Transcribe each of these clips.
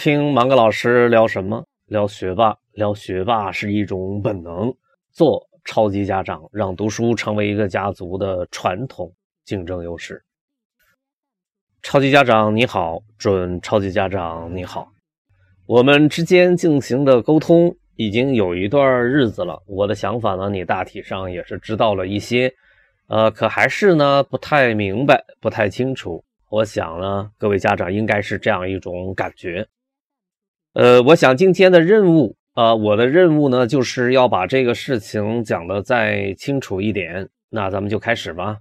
听芒格老师聊什么？聊学霸，聊学霸是一种本能。做超级家长，让读书成为一个家族的传统竞争优势。超级家长你好，准超级家长你好，我们之间进行的沟通已经有一段日子了。我的想法呢，你大体上也是知道了一些，呃，可还是呢不太明白，不太清楚。我想呢，各位家长应该是这样一种感觉。呃，我想今天的任务，呃，我的任务呢，就是要把这个事情讲得再清楚一点。那咱们就开始吧。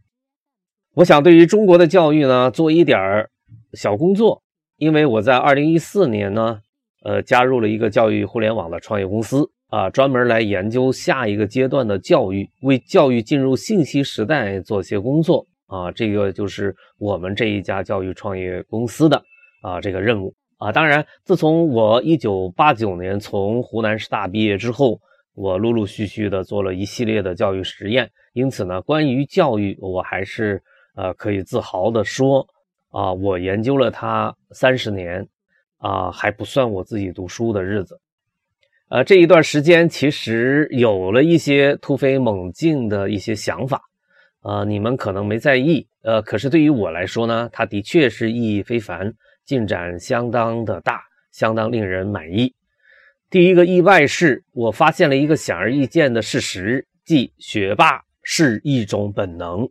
我想对于中国的教育呢，做一点小工作，因为我在二零一四年呢，呃，加入了一个教育互联网的创业公司啊，专门来研究下一个阶段的教育，为教育进入信息时代做些工作啊。这个就是我们这一家教育创业公司的啊这个任务。啊，当然，自从我一九八九年从湖南师大毕业之后，我陆陆续续的做了一系列的教育实验，因此呢，关于教育，我还是呃可以自豪的说，啊，我研究了它三十年，啊，还不算我自己读书的日子，呃，这一段时间其实有了一些突飞猛进的一些想法，呃，你们可能没在意，呃，可是对于我来说呢，它的确是意义非凡。进展相当的大，相当令人满意。第一个意外是我发现了一个显而易见的事实，即学霸是一种本能。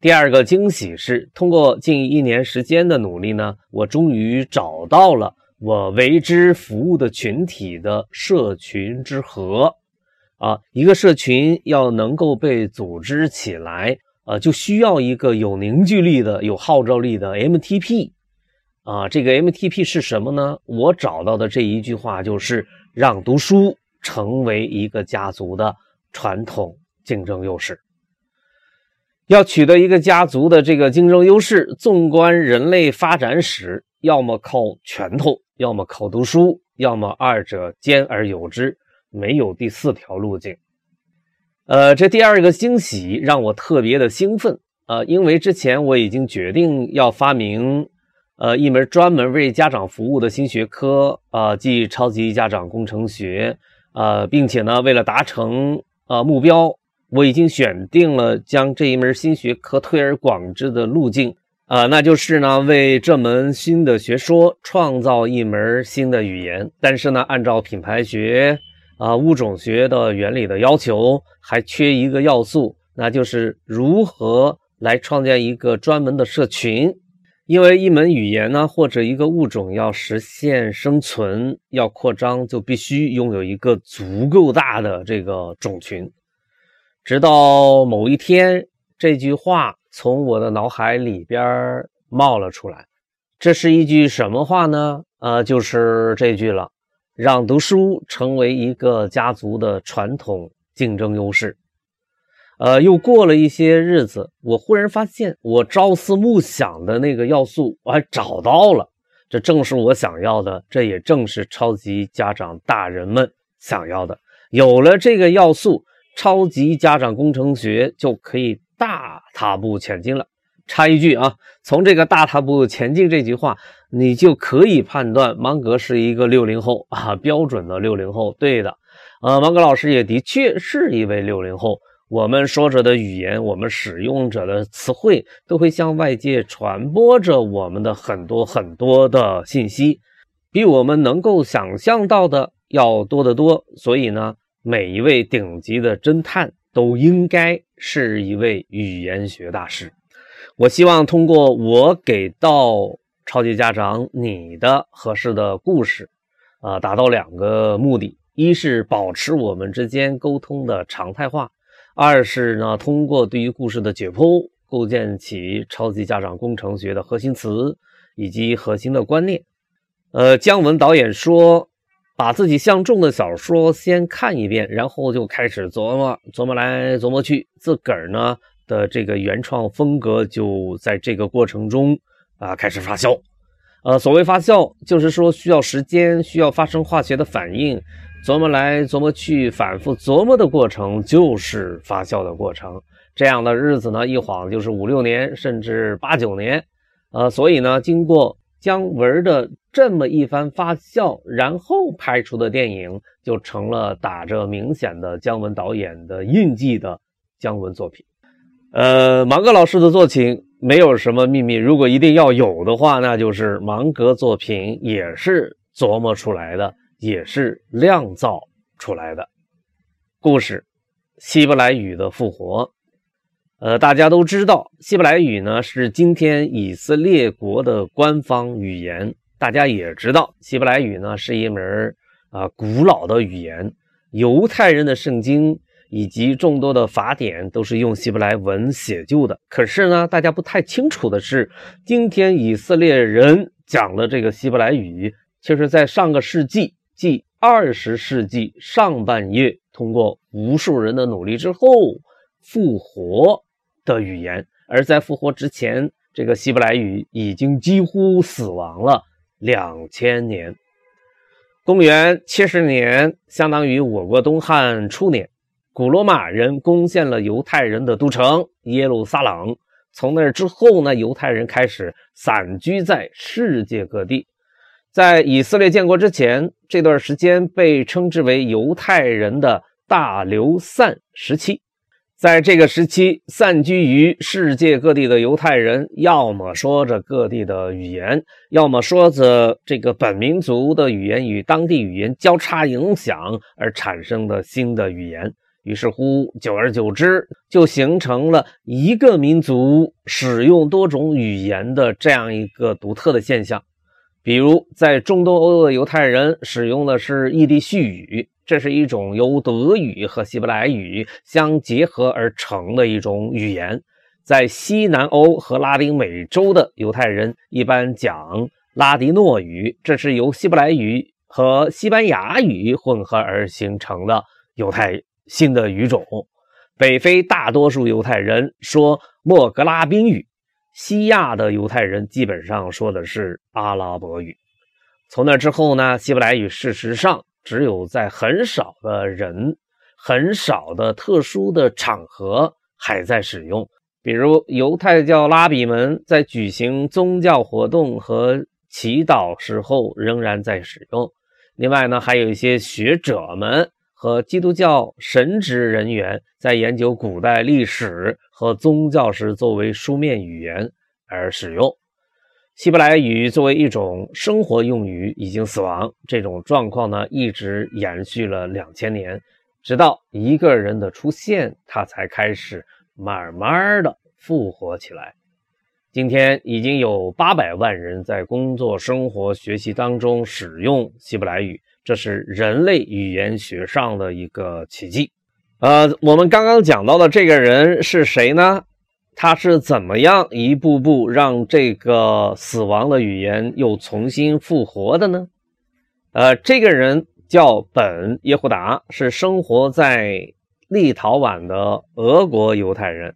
第二个惊喜是，通过近一年时间的努力呢，我终于找到了我为之服务的群体的社群之和。啊，一个社群要能够被组织起来，呃，就需要一个有凝聚力的、有号召力的 MTP。啊，这个 MTP 是什么呢？我找到的这一句话就是让读书成为一个家族的传统竞争优势。要取得一个家族的这个竞争优势，纵观人类发展史，要么靠拳头，要么靠读书，要么二者兼而有之，没有第四条路径。呃，这第二个惊喜让我特别的兴奋啊，因为之前我已经决定要发明。呃，一门专门为家长服务的新学科啊，即超级家长工程学啊，并且呢，为了达成啊目标，我已经选定了将这一门新学科推而广之的路径啊，那就是呢，为这门新的学说创造一门新的语言。但是呢，按照品牌学啊物种学的原理的要求，还缺一个要素，那就是如何来创建一个专门的社群。因为一门语言呢，或者一个物种要实现生存、要扩张，就必须拥有一个足够大的这个种群。直到某一天，这句话从我的脑海里边冒了出来。这是一句什么话呢？呃，就是这句了：让读书成为一个家族的传统竞争优势。呃，又过了一些日子，我忽然发现，我朝思暮想的那个要素，我还找到了。这正是我想要的，这也正是超级家长大人们想要的。有了这个要素，超级家长工程学就可以大踏步前进了。插一句啊，从这个“大踏步前进”这句话，你就可以判断芒格是一个六零后啊，标准的六零后。对的，呃，芒格老师也的确是一位六零后。我们说着的语言，我们使用者的词汇，都会向外界传播着我们的很多很多的信息，比我们能够想象到的要多得多。所以呢，每一位顶级的侦探都应该是一位语言学大师。我希望通过我给到超级家长你的合适的故事，啊，达到两个目的：一是保持我们之间沟通的常态化。二是呢，通过对于故事的解剖，构建起超级家长工程学的核心词以及核心的观念。呃，姜文导演说，把自己相中的小说先看一遍，然后就开始琢磨琢磨来琢磨去，自个儿呢的这个原创风格就在这个过程中啊开始发酵。呃，所谓发酵，就是说需要时间，需要发生化学的反应。琢磨来琢磨去，反复琢磨的过程就是发酵的过程。这样的日子呢，一晃就是五六年，甚至八九年。呃，所以呢，经过姜文的这么一番发酵，然后拍出的电影就成了打着明显的姜文导演的印记的姜文作品。呃，芒格老师的作品没有什么秘密，如果一定要有的话，那就是芒格作品也是琢磨出来的，也是酿造出来的故事。希伯来语的复活。呃，大家都知道，希伯来语呢是今天以色列国的官方语言。大家也知道，希伯来语呢是一门啊古老的语言。犹太人的圣经以及众多的法典都是用希伯来文写就的。可是呢，大家不太清楚的是，今天以色列人讲了这个希伯来语，却是在上个世纪，即二十世纪上半叶，通过无数人的努力之后复活。的语言，而在复活之前，这个希伯来语已经几乎死亡了两千年。公元七十年，相当于我国东汉初年，古罗马人攻陷了犹太人的都城耶路撒冷。从那之后呢，犹太人开始散居在世界各地。在以色列建国之前，这段时间被称之为犹太人的大流散时期。在这个时期，散居于世界各地的犹太人，要么说着各地的语言，要么说着这个本民族的语言与当地语言交叉影响而产生的新的语言。于是乎，久而久之，就形成了一个民族使用多种语言的这样一个独特的现象。比如，在中东欧的犹太人使用的是异地续语。这是一种由德语和希伯来语相结合而成的一种语言。在西南欧和拉丁美洲的犹太人一般讲拉迪诺语，这是由希伯来语和西班牙语混合而形成的犹太新的语种。北非大多数犹太人说莫格拉宾语，西亚的犹太人基本上说的是阿拉伯语。从那之后呢，希伯来语事实上。只有在很少的人、很少的特殊的场合还在使用，比如犹太教拉比们在举行宗教活动和祈祷时候仍然在使用。另外呢，还有一些学者们和基督教神职人员在研究古代历史和宗教时作为书面语言而使用。希伯来语作为一种生活用语已经死亡，这种状况呢一直延续了两千年，直到一个人的出现，它才开始慢慢的复活起来。今天已经有八百万人在工作、生活、学习当中使用希伯来语，这是人类语言学上的一个奇迹。呃，我们刚刚讲到的这个人是谁呢？他是怎么样一步步让这个死亡的语言又重新复活的呢？呃，这个人叫本耶胡达，是生活在立陶宛的俄国犹太人。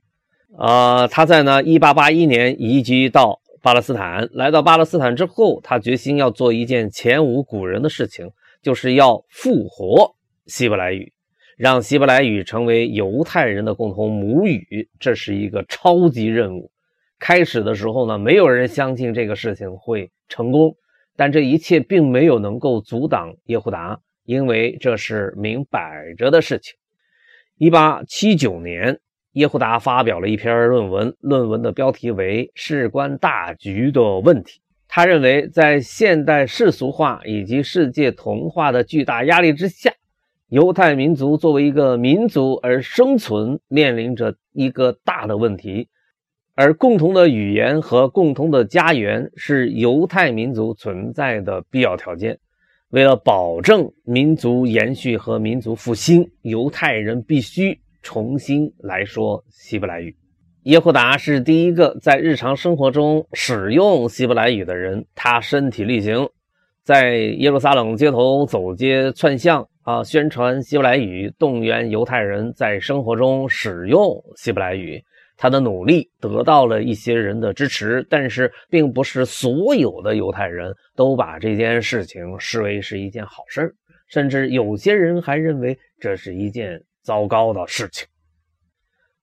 呃，他在呢1881年移居到巴勒斯坦。来到巴勒斯坦之后，他决心要做一件前无古人的事情，就是要复活希伯来语。让希伯来语成为犹太人的共同母语，这是一个超级任务。开始的时候呢，没有人相信这个事情会成功，但这一切并没有能够阻挡耶胡达，因为这是明摆着的事情。一八七九年，耶胡达发表了一篇论文，论文的标题为《事关大局的问题》。他认为，在现代世俗化以及世界同化的巨大压力之下。犹太民族作为一个民族而生存，面临着一个大的问题，而共同的语言和共同的家园是犹太民族存在的必要条件。为了保证民族延续和民族复兴，犹太人必须重新来说希伯来语。耶胡达是第一个在日常生活中使用希伯来语的人，他身体力行，在耶路撒冷街头走街串巷。啊！宣传希伯来语，动员犹太人在生活中使用希伯来语。他的努力得到了一些人的支持，但是并不是所有的犹太人都把这件事情视为是一件好事甚至有些人还认为这是一件糟糕的事情。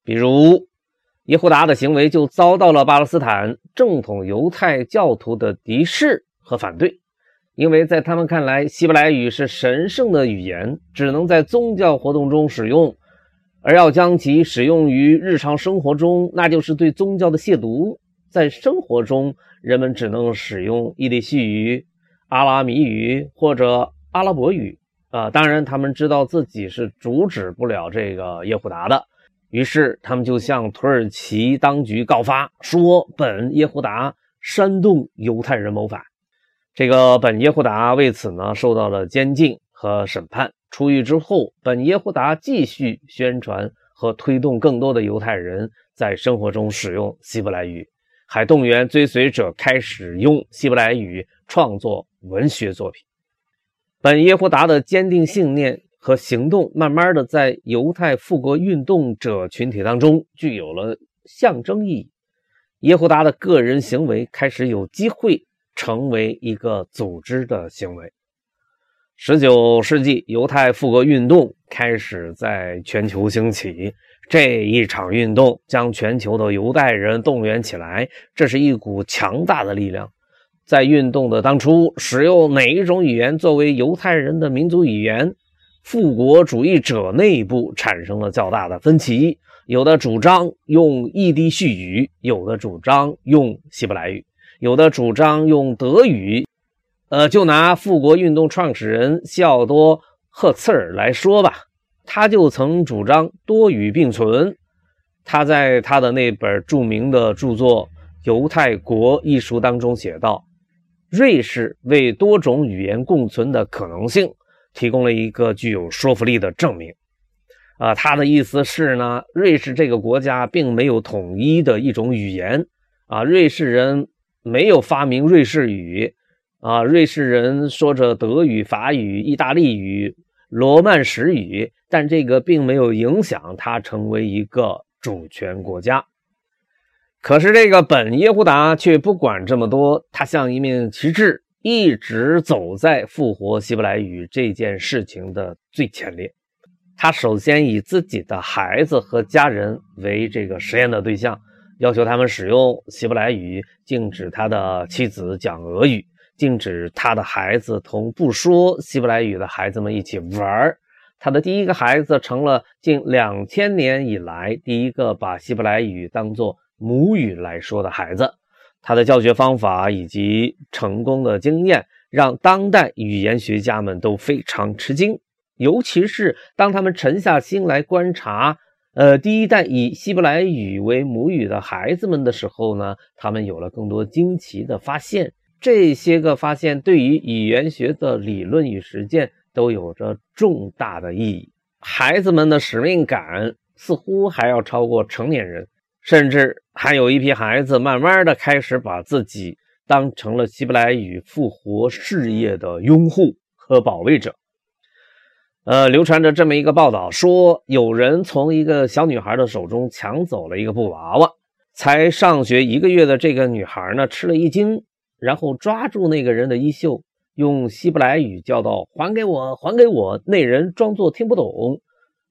比如，耶胡达的行为就遭到了巴勒斯坦正统犹太教徒的敌视和反对，因为在他们看来，希伯来语是神圣的语言，只能在宗教活动中使用，而要将其使用于日常生活中，那就是对宗教的亵渎。在生活中，人们只能使用伊利西语、阿拉米语或者阿拉伯语。啊，当然，他们知道自己是阻止不了这个耶胡达的。于是，他们就向土耳其当局告发，说本耶胡达煽动犹太人谋反。这个本耶胡达为此呢受到了监禁和审判。出狱之后，本耶胡达继续宣传和推动更多的犹太人在生活中使用希伯来语，还动员追随者开始用希伯来语创作文学作品。本耶胡达的坚定信念。和行动，慢慢的在犹太复国运动者群体当中具有了象征意义。耶胡达的个人行为开始有机会成为一个组织的行为。十九世纪，犹太复国运动开始在全球兴起。这一场运动将全球的犹太人动员起来，这是一股强大的力量。在运动的当初，使用哪一种语言作为犹太人的民族语言？复国主义者内部产生了较大的分歧，有的主张用异地续语，有的主张用希伯来语，有的主张用德语。呃，就拿复国运动创始人西奥多·赫茨尔来说吧，他就曾主张多语并存。他在他的那本著名的著作《犹太国》一书当中写道：“瑞士为多种语言共存的可能性。”提供了一个具有说服力的证明，啊，他的意思是呢，瑞士这个国家并没有统一的一种语言，啊，瑞士人没有发明瑞士语，啊，瑞士人说着德语、法语、意大利语、罗曼史语，但这个并没有影响他成为一个主权国家。可是这个本耶胡达却不管这么多，他像一面旗帜。一直走在复活希伯来语这件事情的最前列。他首先以自己的孩子和家人为这个实验的对象，要求他们使用希伯来语，禁止他的妻子讲俄语，禁止他的孩子同不说希伯来语的孩子们一起玩他的第一个孩子成了近两千年以来第一个把希伯来语当作母语来说的孩子。他的教学方法以及成功的经验，让当代语言学家们都非常吃惊。尤其是当他们沉下心来观察，呃，第一代以希伯来语为母语的孩子们的时候呢，他们有了更多惊奇的发现。这些个发现对于语言学的理论与实践都有着重大的意义。孩子们的使命感似乎还要超过成年人。甚至还有一批孩子，慢慢的开始把自己当成了希伯来语复活事业的拥护和保卫者。呃，流传着这么一个报道，说有人从一个小女孩的手中抢走了一个布娃娃，才上学一个月的这个女孩呢，吃了一惊，然后抓住那个人的衣袖，用希伯来语叫道：“还给我，还给我！”那人装作听不懂，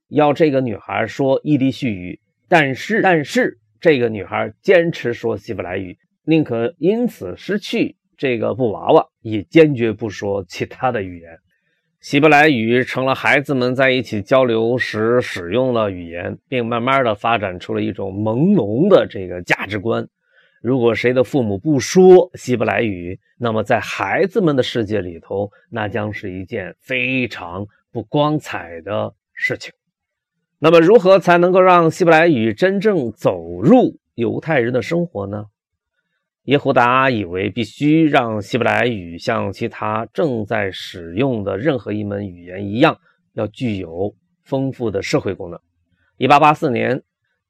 要这个女孩说伊犁絮语，但是，但是。这个女孩坚持说希伯来语，宁可因此失去这个布娃娃，也坚决不说其他的语言。希伯来语成了孩子们在一起交流时使用的语言，并慢慢的发展出了一种朦胧的这个价值观。如果谁的父母不说希伯来语，那么在孩子们的世界里头，那将是一件非常不光彩的事情。那么，如何才能够让希伯来语真正走入犹太人的生活呢？耶胡达以为必须让希伯来语像其他正在使用的任何一门语言一样，要具有丰富的社会功能。1884年，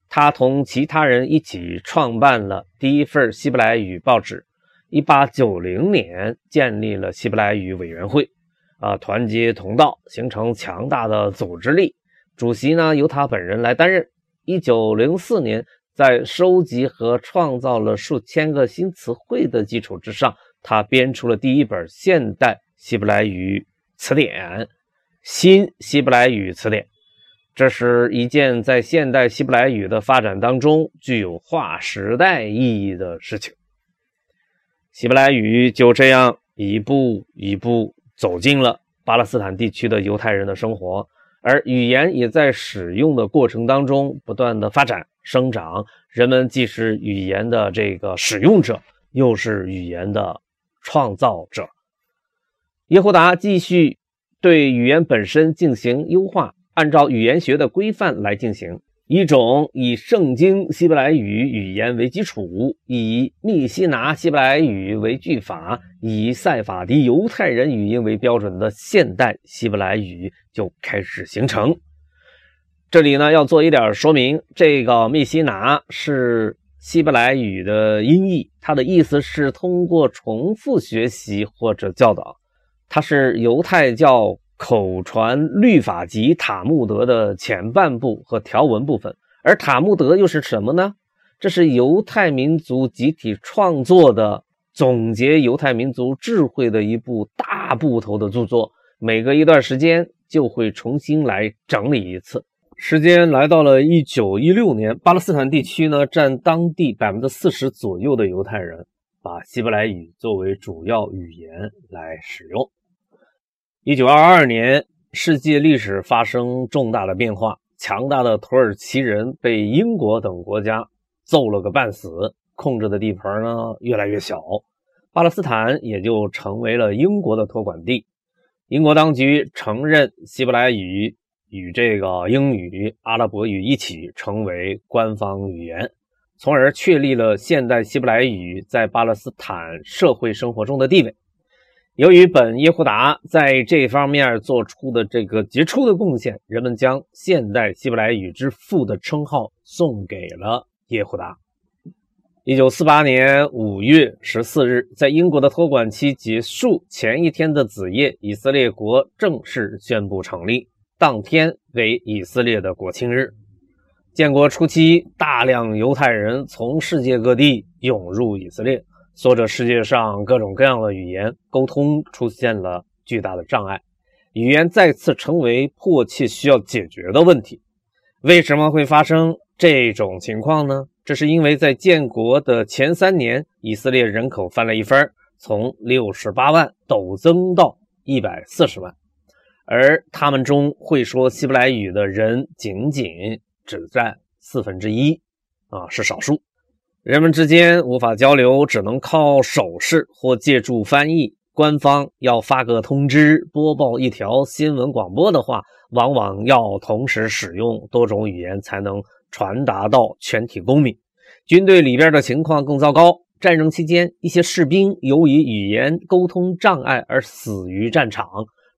他同其他人一起创办了第一份希伯来语报纸。1890年，建立了希伯来语委员会，啊，团结同道，形成强大的组织力。主席呢由他本人来担任。一九零四年，在收集和创造了数千个新词汇的基础之上，他编出了第一本现代希伯来语词典——新希伯来语词典。这是一件在现代希伯来语的发展当中具有划时代意义的事情。希伯来语就这样一步一步走进了巴勒斯坦地区的犹太人的生活，而语言也在使用的过程当中不断的发展生长。人们既是语言的这个使用者，又是语言的创造者。耶胡达继续对语言本身进行优化。按照语言学的规范来进行一种以圣经希伯来语语言为基础，以密西拿希伯来语为句法，以塞法迪犹太人语音为标准的现代希伯来语就开始形成。这里呢要做一点说明，这个密西拿是希伯来语的音译，它的意思是通过重复学习或者教导，它是犹太教。口传律法集塔木德的前半部和条文部分，而塔木德又是什么呢？这是犹太民族集体创作的总结犹太民族智慧的一部大部头的著作，每隔一段时间就会重新来整理一次。时间来到了一九一六年，巴勒斯坦地区呢占当地百分之四十左右的犹太人把希伯来语作为主要语言来使用。一九二二年，世界历史发生重大的变化，强大的土耳其人被英国等国家揍了个半死，控制的地盘呢越来越小，巴勒斯坦也就成为了英国的托管地。英国当局承认希伯来语与这个英语、阿拉伯语一起成为官方语言，从而确立了现代希伯来语在巴勒斯坦社会生活中的地位。由于本耶胡达在这方面做出的这个杰出的贡献，人们将现代希伯来语之父的称号送给了耶胡达。一九四八年五月十四日，在英国的托管期结束前一天的子夜，以色列国正式宣布成立，当天为以色列的国庆日。建国初期，大量犹太人从世界各地涌入以色列。说着世界上各种各样的语言，沟通出现了巨大的障碍，语言再次成为迫切需要解决的问题。为什么会发生这种情况呢？这是因为在建国的前三年，以色列人口翻了一番，从六十八万陡增到一百四十万，而他们中会说希伯来语的人仅仅只占四分之一，啊，是少数。人们之间无法交流，只能靠手势或借助翻译。官方要发个通知、播报一条新闻广播的话，往往要同时使用多种语言才能传达到全体公民。军队里边的情况更糟糕。战争期间，一些士兵由于语言沟通障碍而死于战场。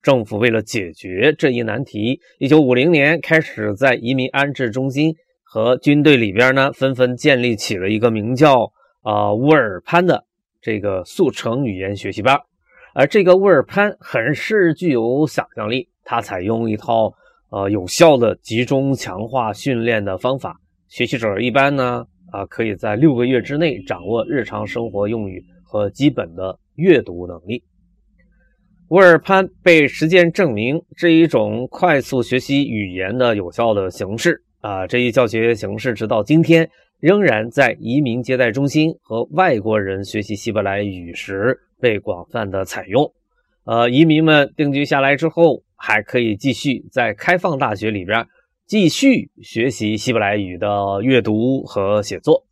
政府为了解决这一难题，1950年开始在移民安置中心。和军队里边呢，纷纷建立起了一个名叫“啊乌尔潘”的这个速成语言学习班。而这个乌尔潘很是具有想象力，它采用一套呃有效的集中强化训练的方法。学习者一般呢啊可以在六个月之内掌握日常生活用语和基本的阅读能力。乌尔潘被实践证明是一种快速学习语言的有效的形式。啊，这一教学形式直到今天仍然在移民接待中心和外国人学习希伯来语时被广泛的采用。呃，移民们定居下来之后，还可以继续在开放大学里边继续学习希伯来语的阅读和写作。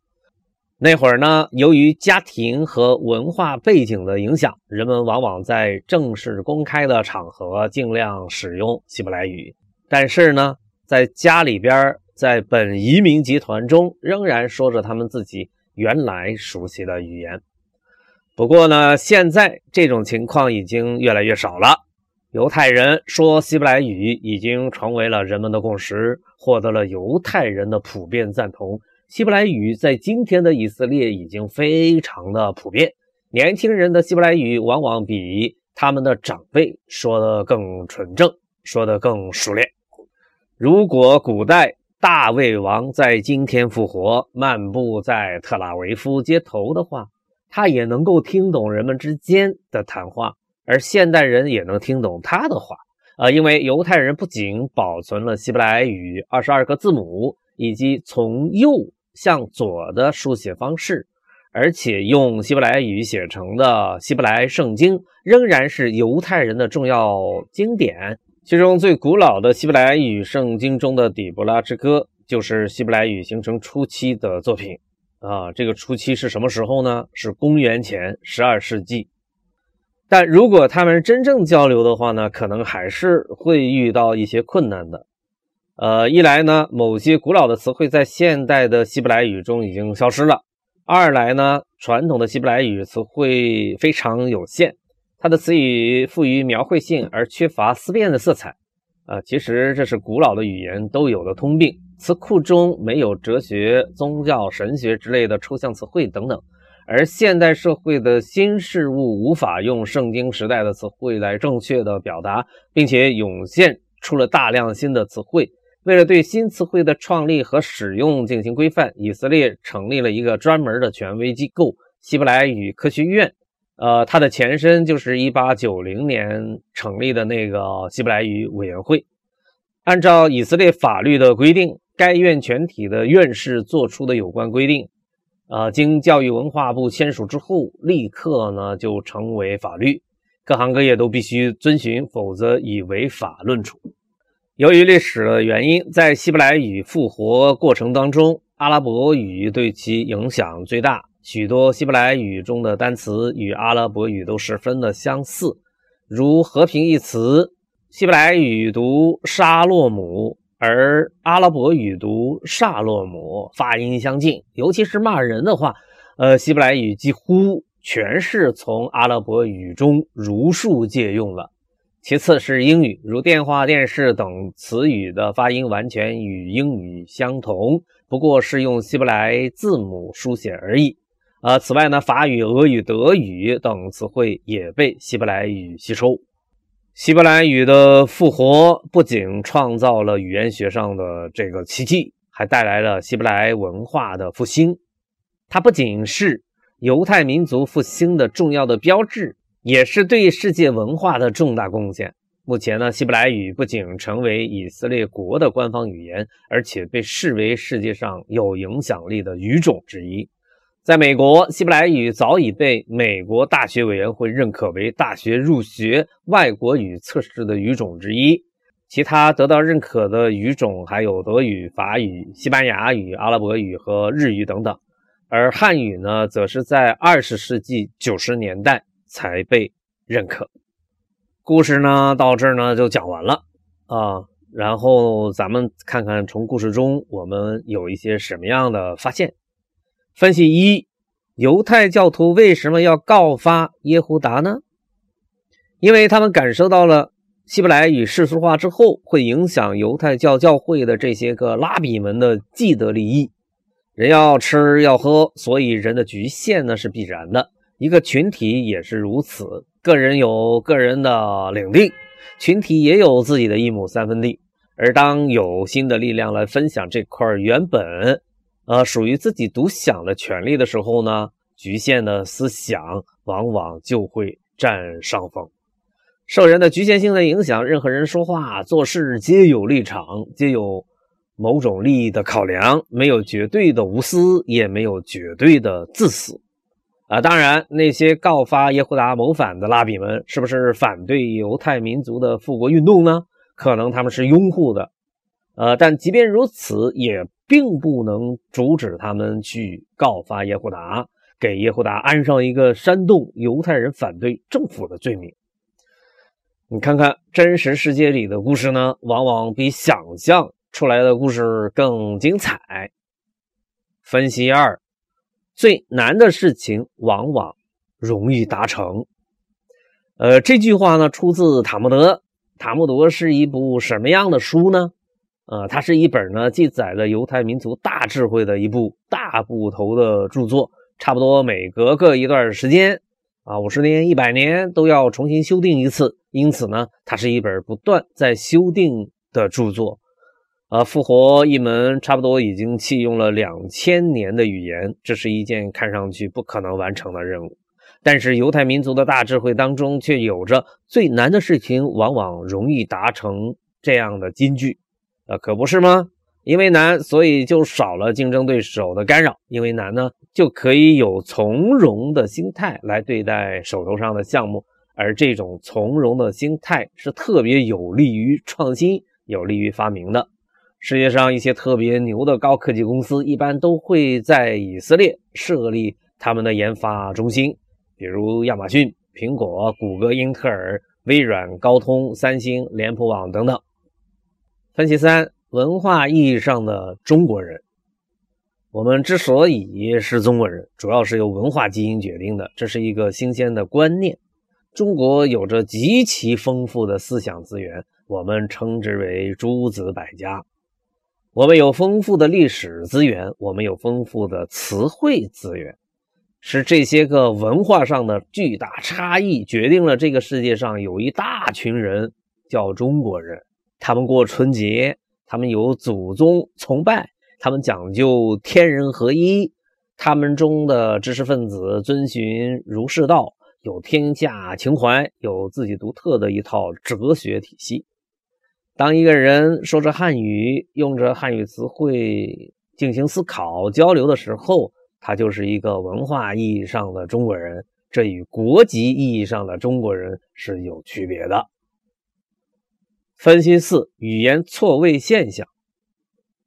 那会儿呢，由于家庭和文化背景的影响，人们往往在正式公开的场合尽量使用希伯来语，但是呢，在家里边。在本移民集团中，仍然说着他们自己原来熟悉的语言。不过呢，现在这种情况已经越来越少了。犹太人说希伯来语已经成为了人们的共识，获得了犹太人的普遍赞同。希伯来语在今天的以色列已经非常的普遍。年轻人的希伯来语往往比他们的长辈说的更纯正，说的更熟练。如果古代，大卫王在今天复活，漫步在特拉维夫街头的话，他也能够听懂人们之间的谈话，而现代人也能听懂他的话。呃，因为犹太人不仅保存了希伯来语二十二个字母以及从右向左的书写方式，而且用希伯来语写成的希伯来圣经仍然是犹太人的重要经典。其中最古老的希伯来语圣经中的《底波拉之歌》就是希伯来语形成初期的作品。啊，这个初期是什么时候呢？是公元前十二世纪。但如果他们真正交流的话呢，可能还是会遇到一些困难的。呃，一来呢，某些古老的词汇在现代的希伯来语中已经消失了；二来呢，传统的希伯来语词汇非常有限，它的词语富于描绘性而缺乏思辨的色彩。啊，其实这是古老的语言都有的通病，词库中没有哲学、宗教、神学之类的抽象词汇等等。而现代社会的新事物无法用圣经时代的词汇来正确的表达，并且涌现出了大量新的词汇。为了对新词汇的创立和使用进行规范，以色列成立了一个专门的权威机构——希伯来语科学院。呃，它的前身就是1890年成立的那个希伯来语委员会。按照以色列法律的规定，该院全体的院士做出的有关规定。啊，经教育文化部签署之后，立刻呢就成为法律，各行各业都必须遵循，否则以违法论处。由于历史的原因，在希伯来语复活过程当中，阿拉伯语对其影响最大。许多希伯来语中的单词与阿拉伯语都十分的相似，如“和平”一词，希伯来语读“沙洛姆”。而阿拉伯语读萨洛姆，发音相近，尤其是骂人的话，呃，希伯来语几乎全是从阿拉伯语中如数借用了。其次是英语，如电话、电视等词语的发音完全与英语相同，不过是用希伯来字母书写而已。呃，此外呢，法语、俄语、德语等词汇也被希伯来语吸收。希伯来语的复活不仅创造了语言学上的这个奇迹，还带来了希伯来文化的复兴。它不仅是犹太民族复兴的重要的标志，也是对世界文化的重大贡献。目前呢，希伯来语不仅成为以色列国的官方语言，而且被视为世界上有影响力的语种之一。在美国，希伯来语早已被美国大学委员会认可为大学入学外国语测试的语种之一。其他得到认可的语种还有德语、法语、西班牙语、阿拉伯语和日语等等。而汉语呢，则是在二十世纪九十年代才被认可。故事呢，到这儿呢就讲完了啊。然后咱们看看从故事中我们有一些什么样的发现。分析一：犹太教徒为什么要告发耶胡达呢？因为他们感受到了希伯来语世俗化之后会影响犹太教教会的这些个拉比们的既得利益。人要吃要喝，所以人的局限呢是必然的。一个群体也是如此，个人有个人的领地，群体也有自己的一亩三分地。而当有新的力量来分享这块原本。呃，属于自己独享的权利的时候呢，局限的思想往往就会占上风。受人的局限性的影响，任何人说话做事皆有立场，皆有某种利益的考量，没有绝对的无私，也没有绝对的自私。啊，当然，那些告发耶胡达谋反的拉比们，是不是反对犹太民族的复国运动呢？可能他们是拥护的。呃，但即便如此，也。并不能阻止他们去告发耶胡达，给耶胡达安上一个煽动犹太人反对政府的罪名。你看看真实世界里的故事呢，往往比想象出来的故事更精彩。分析二：最难的事情往往容易达成。呃，这句话呢出自《塔木德》。《塔木德》是一部什么样的书呢？呃，它是一本呢记载了犹太民族大智慧的一部大部头的著作，差不多每隔个一段时间，啊，五十年、一百年都要重新修订一次，因此呢，它是一本不断在修订的著作。呃，复活一门差不多已经弃用了两千年的语言，这是一件看上去不可能完成的任务。但是犹太民族的大智慧当中，却有着最难的事情往往容易达成这样的金句，啊，可不是吗？因为难，所以就少了竞争对手的干扰；因为难呢，就可以有从容的心态来对待手头上的项目，而这种从容的心态是特别有利于创新、有利于发明的。世界上一些特别牛的高科技公司，一般都会在以色列设立他们的研发中心，比如亚马逊、苹果、谷歌、英特尔、微软、高通、三星、联普网等等。分析三。文化意义上的中国人，我们之所以是中国人，主要是由文化基因决定的。这是一个新鲜的观念。中国有着极其丰富的思想资源，我们称之为诸子百家。我们有丰富的历史资源，我们有丰富的词汇资源。是这些个文化上的巨大差异，决定了这个世界上有一大群人叫中国人。他们过春节。他们有祖宗崇拜，他们讲究天人合一，他们中的知识分子遵循儒释道，有天下情怀，有自己独特的一套哲学体系。当一个人说着汉语，用着汉语词汇进行思考交流的时候，他就是一个文化意义上的中国人，这与国籍意义上的中国人是有区别的。分析四：语言错位现象。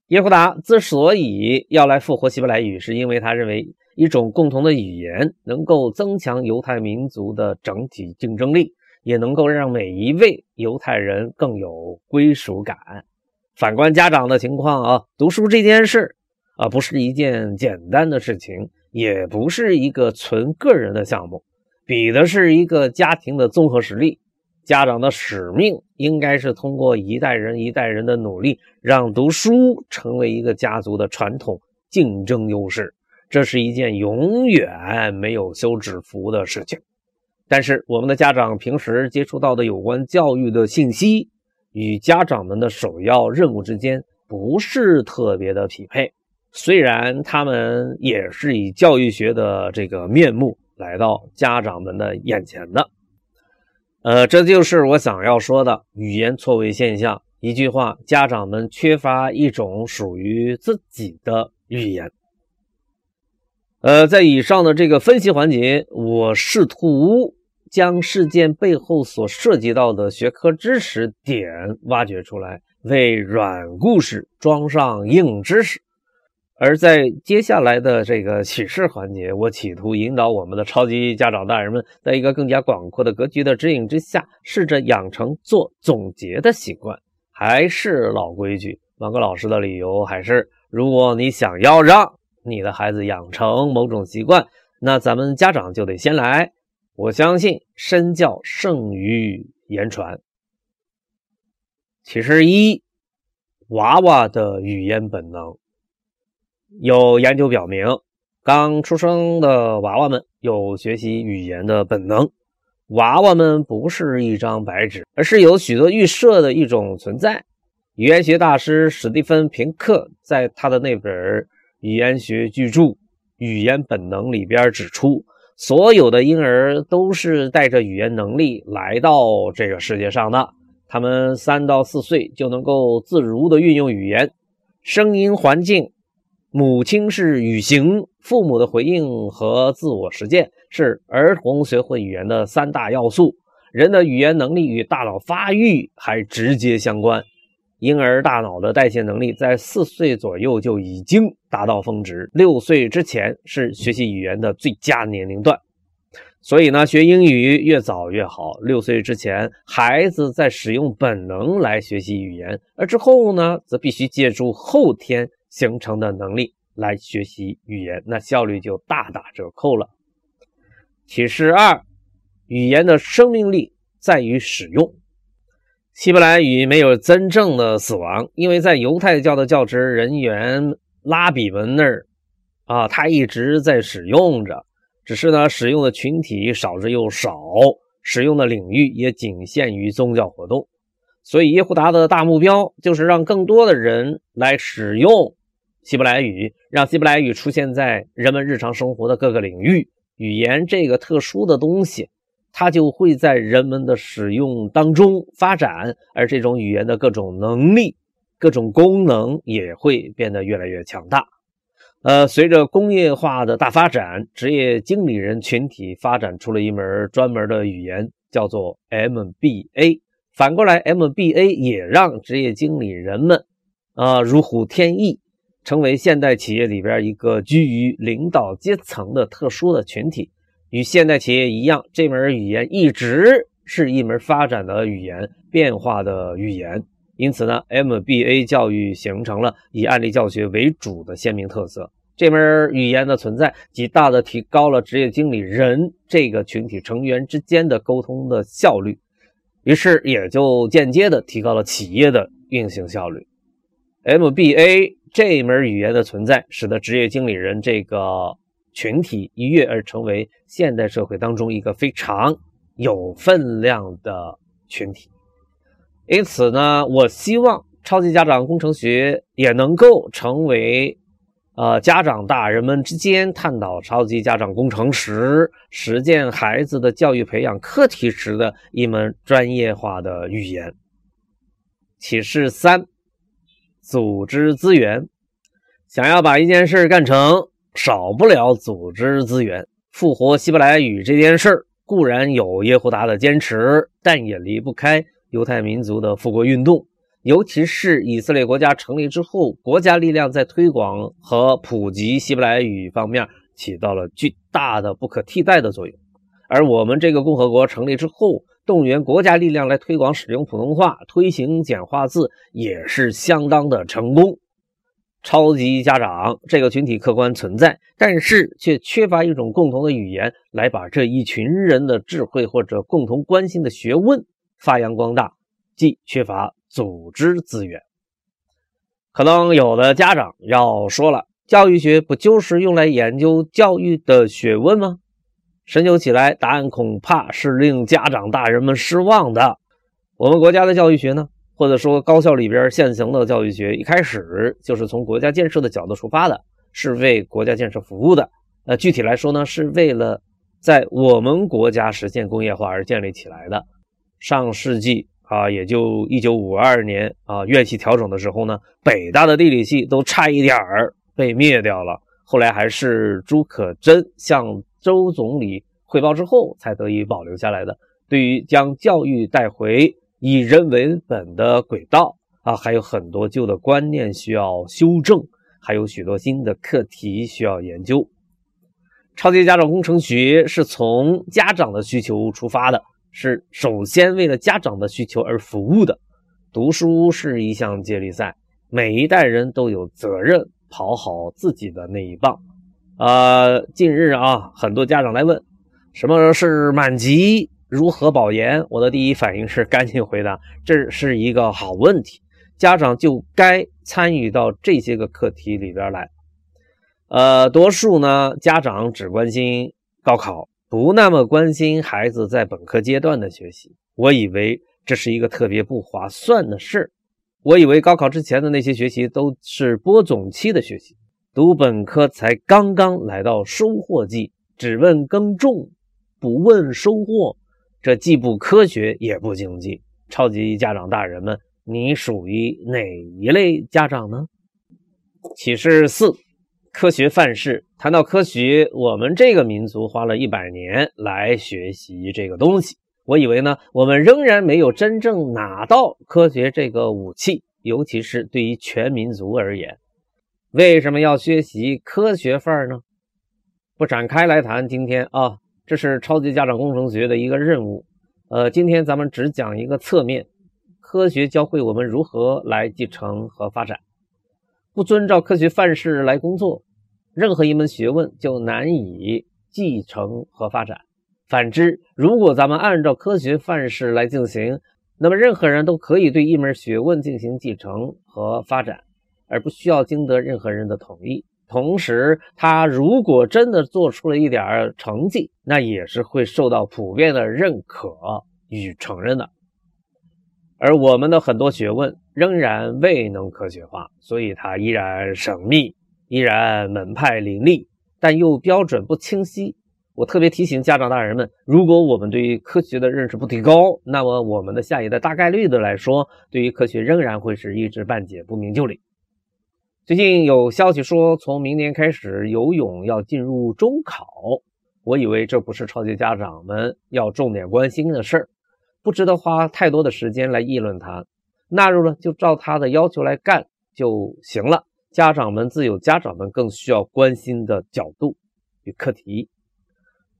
耶胡达之所以要来复活希伯来语，是因为他认为一种共同的语言能够增强犹太民族的整体竞争力，也能够让每一位犹太人更有归属感。反观家长的情况啊，读书这件事啊，不是一件简单的事情，也不是一个纯个人的项目，比的是一个家庭的综合实力。家长的使命应该是通过一代人一代人的努力，让读书成为一个家族的传统竞争优势。这是一件永远没有休止符的事情。但是，我们的家长平时接触到的有关教育的信息，与家长们的首要任务之间不是特别的匹配。虽然他们也是以教育学的这个面目来到家长们的眼前的。呃，这就是我想要说的语言错位现象。一句话，家长们缺乏一种属于自己的语言。呃，在以上的这个分析环节，我试图将事件背后所涉及到的学科知识点挖掘出来，为软故事装上硬知识。而在接下来的这个启示环节，我企图引导我们的超级家长大人们，在一个更加广阔的格局的指引之下，试着养成做总结的习惯。还是老规矩，王哥老师的理由还是：如果你想要让你的孩子养成某种习惯，那咱们家长就得先来。我相信身教胜于言传。启示一：娃娃的语言本能。有研究表明，刚出生的娃娃们有学习语言的本能。娃娃们不是一张白纸，而是有许多预设的一种存在。语言学大师史蒂芬·平克在他的那本语言学巨著《语言本能》里边指出，所有的婴儿都是带着语言能力来到这个世界上的。他们三到四岁就能够自如地运用语言、声音、环境。母亲是语形，父母的回应和自我实践是儿童学会语言的三大要素。人的语言能力与大脑发育还直接相关。婴儿大脑的代谢能力在四岁左右就已经达到峰值，六岁之前是学习语言的最佳年龄段。所以呢，学英语越早越好。六岁之前，孩子在使用本能来学习语言，而之后呢，则必须借助后天。形成的能力来学习语言，那效率就大打折扣了。启示二：语言的生命力在于使用。希伯来语没有真正的死亡，因为在犹太教的教职人员拉比们那儿啊，他一直在使用着，只是呢，使用的群体少之又少，使用的领域也仅限于宗教活动。所以耶胡达的大目标就是让更多的人来使用。希伯来语让希伯来语出现在人们日常生活的各个领域，语言这个特殊的东西，它就会在人们的使用当中发展，而这种语言的各种能力、各种功能也会变得越来越强大。呃，随着工业化的大发展，职业经理人群体发展出了一门专门的语言，叫做 MBA。反过来，MBA 也让职业经理人们啊如虎添翼，成为现代企业里边一个居于领导阶层的特殊的群体。与现代企业一样，这门语言一直是一门发展的语言，变化的语言。因此呢，MBA 教育形成了以案例教学为主的鲜明特色。这门语言的存在，极大的提高了职业经理人这个群体成员之间的沟通的效率，于是也就间接的提高了企业的运行效率。MBA 这门语言的存在，使得职业经理人这个群体一跃而成为现代社会当中一个非常有分量的群体。因此呢，我希望超级家长工程学也能够成为，呃，家长大人们之间探讨超级家长工程时实践孩子的教育培养课题时的一门专业化的语言。启示三：组织资源。想要把一件事干成，少不了组织资源。复活希伯来语这件事固然有耶和达的坚持，但也离不开。犹太民族的复国运动，尤其是以色列国家成立之后，国家力量在推广和普及希伯来语方面起到了巨大的、不可替代的作用。而我们这个共和国成立之后，动员国家力量来推广使用普通话、推行简化字，也是相当的成功。超级家长这个群体客观存在，但是却缺乏一种共同的语言来把这一群人的智慧或者共同关心的学问。发扬光大，即缺乏组织资源。可能有的家长要说了：“教育学不就是用来研究教育的学问吗？”深究起来，答案恐怕是令家长大人们失望的。我们国家的教育学呢，或者说高校里边现行的教育学，一开始就是从国家建设的角度出发的，是为国家建设服务的。呃，具体来说呢，是为了在我们国家实现工业化而建立起来的。上世纪啊，也就一九五二年啊，院系调整的时候呢，北大的地理系都差一点儿被灭掉了。后来还是朱可桢向周总理汇报之后，才得以保留下来的。对于将教育带回以人为本的轨道啊，还有很多旧的观念需要修正，还有许多新的课题需要研究。超级家长工程学是从家长的需求出发的。是首先为了家长的需求而服务的。读书是一项接力赛，每一代人都有责任跑好自己的那一棒。呃，近日啊，很多家长来问，什么是满级，如何保研？我的第一反应是赶紧回答，这是一个好问题，家长就该参与到这些个课题里边来。呃，多数呢，家长只关心高考。不那么关心孩子在本科阶段的学习，我以为这是一个特别不划算的事我以为高考之前的那些学习都是播种期的学习，读本科才刚刚来到收获季，只问耕种，不问收获，这既不科学也不经济。超级家长大人们，你属于哪一类家长呢？启示四。科学范式谈到科学，我们这个民族花了一百年来学习这个东西。我以为呢，我们仍然没有真正拿到科学这个武器，尤其是对于全民族而言。为什么要学习科学范儿呢？不展开来谈，今天啊，这是超级家长工程学的一个任务。呃，今天咱们只讲一个侧面，科学教会我们如何来继承和发展。不遵照科学范式来工作。任何一门学问就难以继承和发展。反之，如果咱们按照科学范式来进行，那么任何人都可以对一门学问进行继承和发展，而不需要经得任何人的同意。同时，他如果真的做出了一点成绩，那也是会受到普遍的认可与承认的。而我们的很多学问仍然未能科学化，所以它依然神秘。依然门派林立，但又标准不清晰。我特别提醒家长大人们，如果我们对于科学的认识不提高，那么我们的下一代大概率的来说，对于科学仍然会是一知半解、不明就里。最近有消息说，从明年开始游泳要进入中考，我以为这不是超级家长们要重点关心的事儿，不值得花太多的时间来议论它。纳入了就照他的要求来干就行了。家长们自有家长们更需要关心的角度与课题。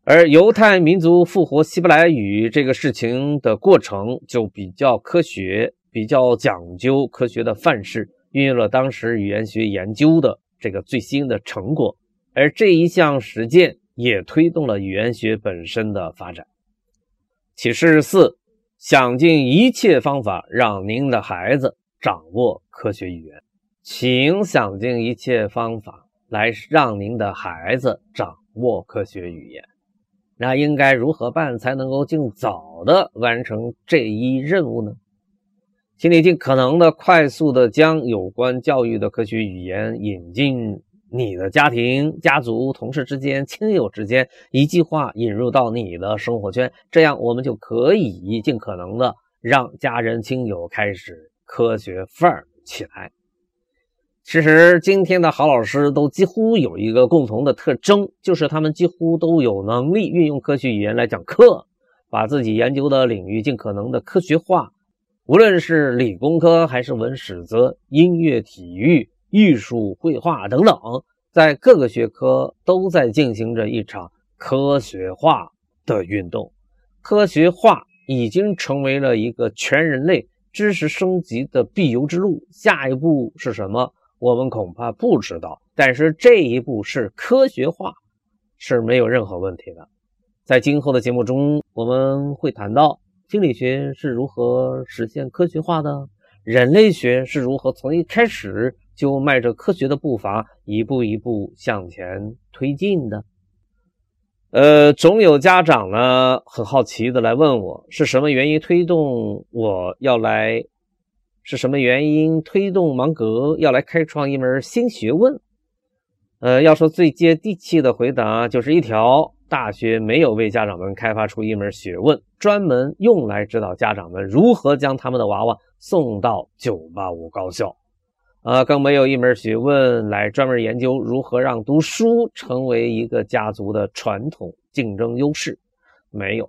而犹太民族复活希伯来语这个事情的过程就比较科学，比较讲究科学的范式，运用了当时语言学研究的这个最新的成果。而这一项实践也推动了语言学本身的发展。启示四：想尽一切方法让您的孩子掌握科学语言，请想尽一切方法来让您的孩子掌握科学语言。那应该如何办才能够尽早的完成这一任务呢？请你尽可能的快速的将有关教育的科学语言引进你的家庭、家族、同事之间、亲友之间，一句话引入到你的生活圈，这样我们就可以尽可能的让家人亲友开始科学范儿起来。其实，今天的好老师都几乎有一个共同的特征，就是他们几乎都有能力运用科学语言来讲课，把自己研究的领域尽可能的科学化。无论是理工科还是文史哲、音乐、体育、艺术、绘画等等，在各个学科都在进行着一场科学化的运动。科学化已经成为了一个全人类知识升级的必由之路。下一步是什么？我们恐怕不知道，但是这一步是科学化，是没有任何问题的。在今后的节目中，我们会谈到心理学是如何实现科学化的，人类学是如何从一开始就迈着科学的步伐，一步一步向前推进的。呃，总有家长呢很好奇的来问我，是什么原因推动我要来？是什么原因推动芒格要来开创一门新学问？呃，要说最接地气的回答，就是一条：大学没有为家长们开发出一门学问，专门用来指导家长们如何将他们的娃娃送到985高校。呃，更没有一门学问来专门研究如何让读书成为一个家族的传统竞争优势。没有。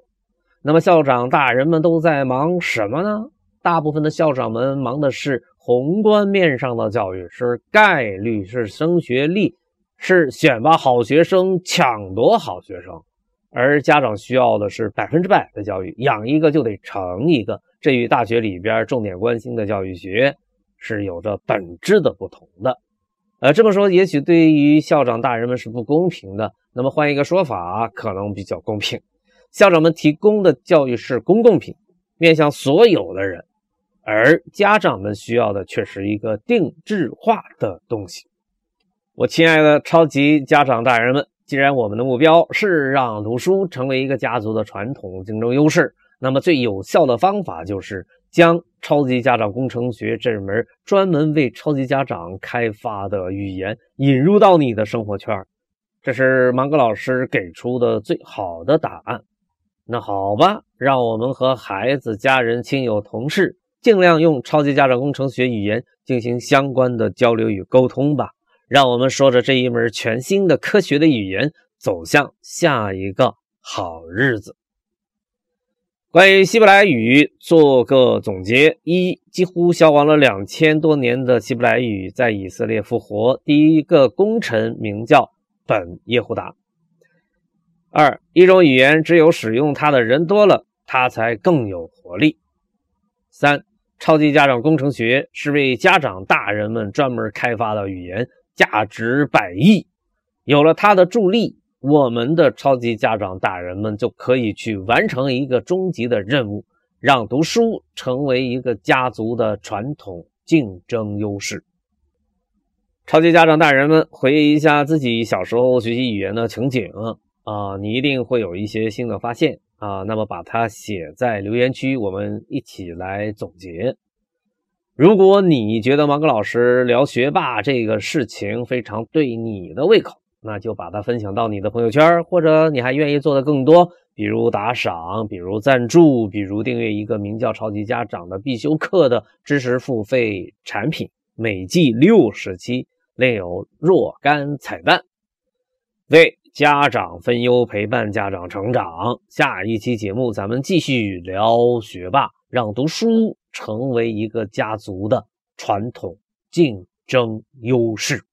那么校长大人们都在忙什么呢？大部分的校长们忙的是宏观面上的教育，是概率，是升学率，是选拔好学生、抢夺好学生，而家长需要的是百分之百的教育，养一个就得成一个。这与大学里边重点关心的教育学是有着本质的不同的。呃，这么说也许对于校长大人们是不公平的。那么换一个说法，可能比较公平。校长们提供的教育是公共品，面向所有的人。而家长们需要的却是一个定制化的东西。我亲爱的超级家长大人们，既然我们的目标是让读书成为一个家族的传统竞争优势，那么最有效的方法就是将超级家长工程学这门专门为超级家长开发的语言引入到你的生活圈。这是芒格老师给出的最好的答案。那好吧，让我们和孩子、家人、亲友、同事。尽量用超级家长工程学语言进行相关的交流与沟通吧，让我们说着这一门全新的科学的语言走向下一个好日子。关于希伯来语，做个总结：一、几乎消亡了两千多年的希伯来语在以色列复活，第一个功臣名叫本耶胡达。二、一种语言只有使用它的人多了，它才更有活力。三。超级家长工程学是为家长大人们专门开发的语言，价值百亿。有了它的助力，我们的超级家长大人们就可以去完成一个终极的任务，让读书成为一个家族的传统竞争优势。超级家长大人们，回忆一下自己小时候学习语言的情景啊，你一定会有一些新的发现。啊，那么把它写在留言区，我们一起来总结。如果你觉得芒格老师聊学霸这个事情非常对你的胃口，那就把它分享到你的朋友圈，或者你还愿意做的更多，比如打赏，比如赞助，比如订阅一个名叫《超级家长》的必修课的知识付费产品，每季六十期，另有若干彩蛋，为家长分忧，陪伴家长成长。下一期节目咱们继续聊学霸，让读书成为一个家族的传统竞争优势。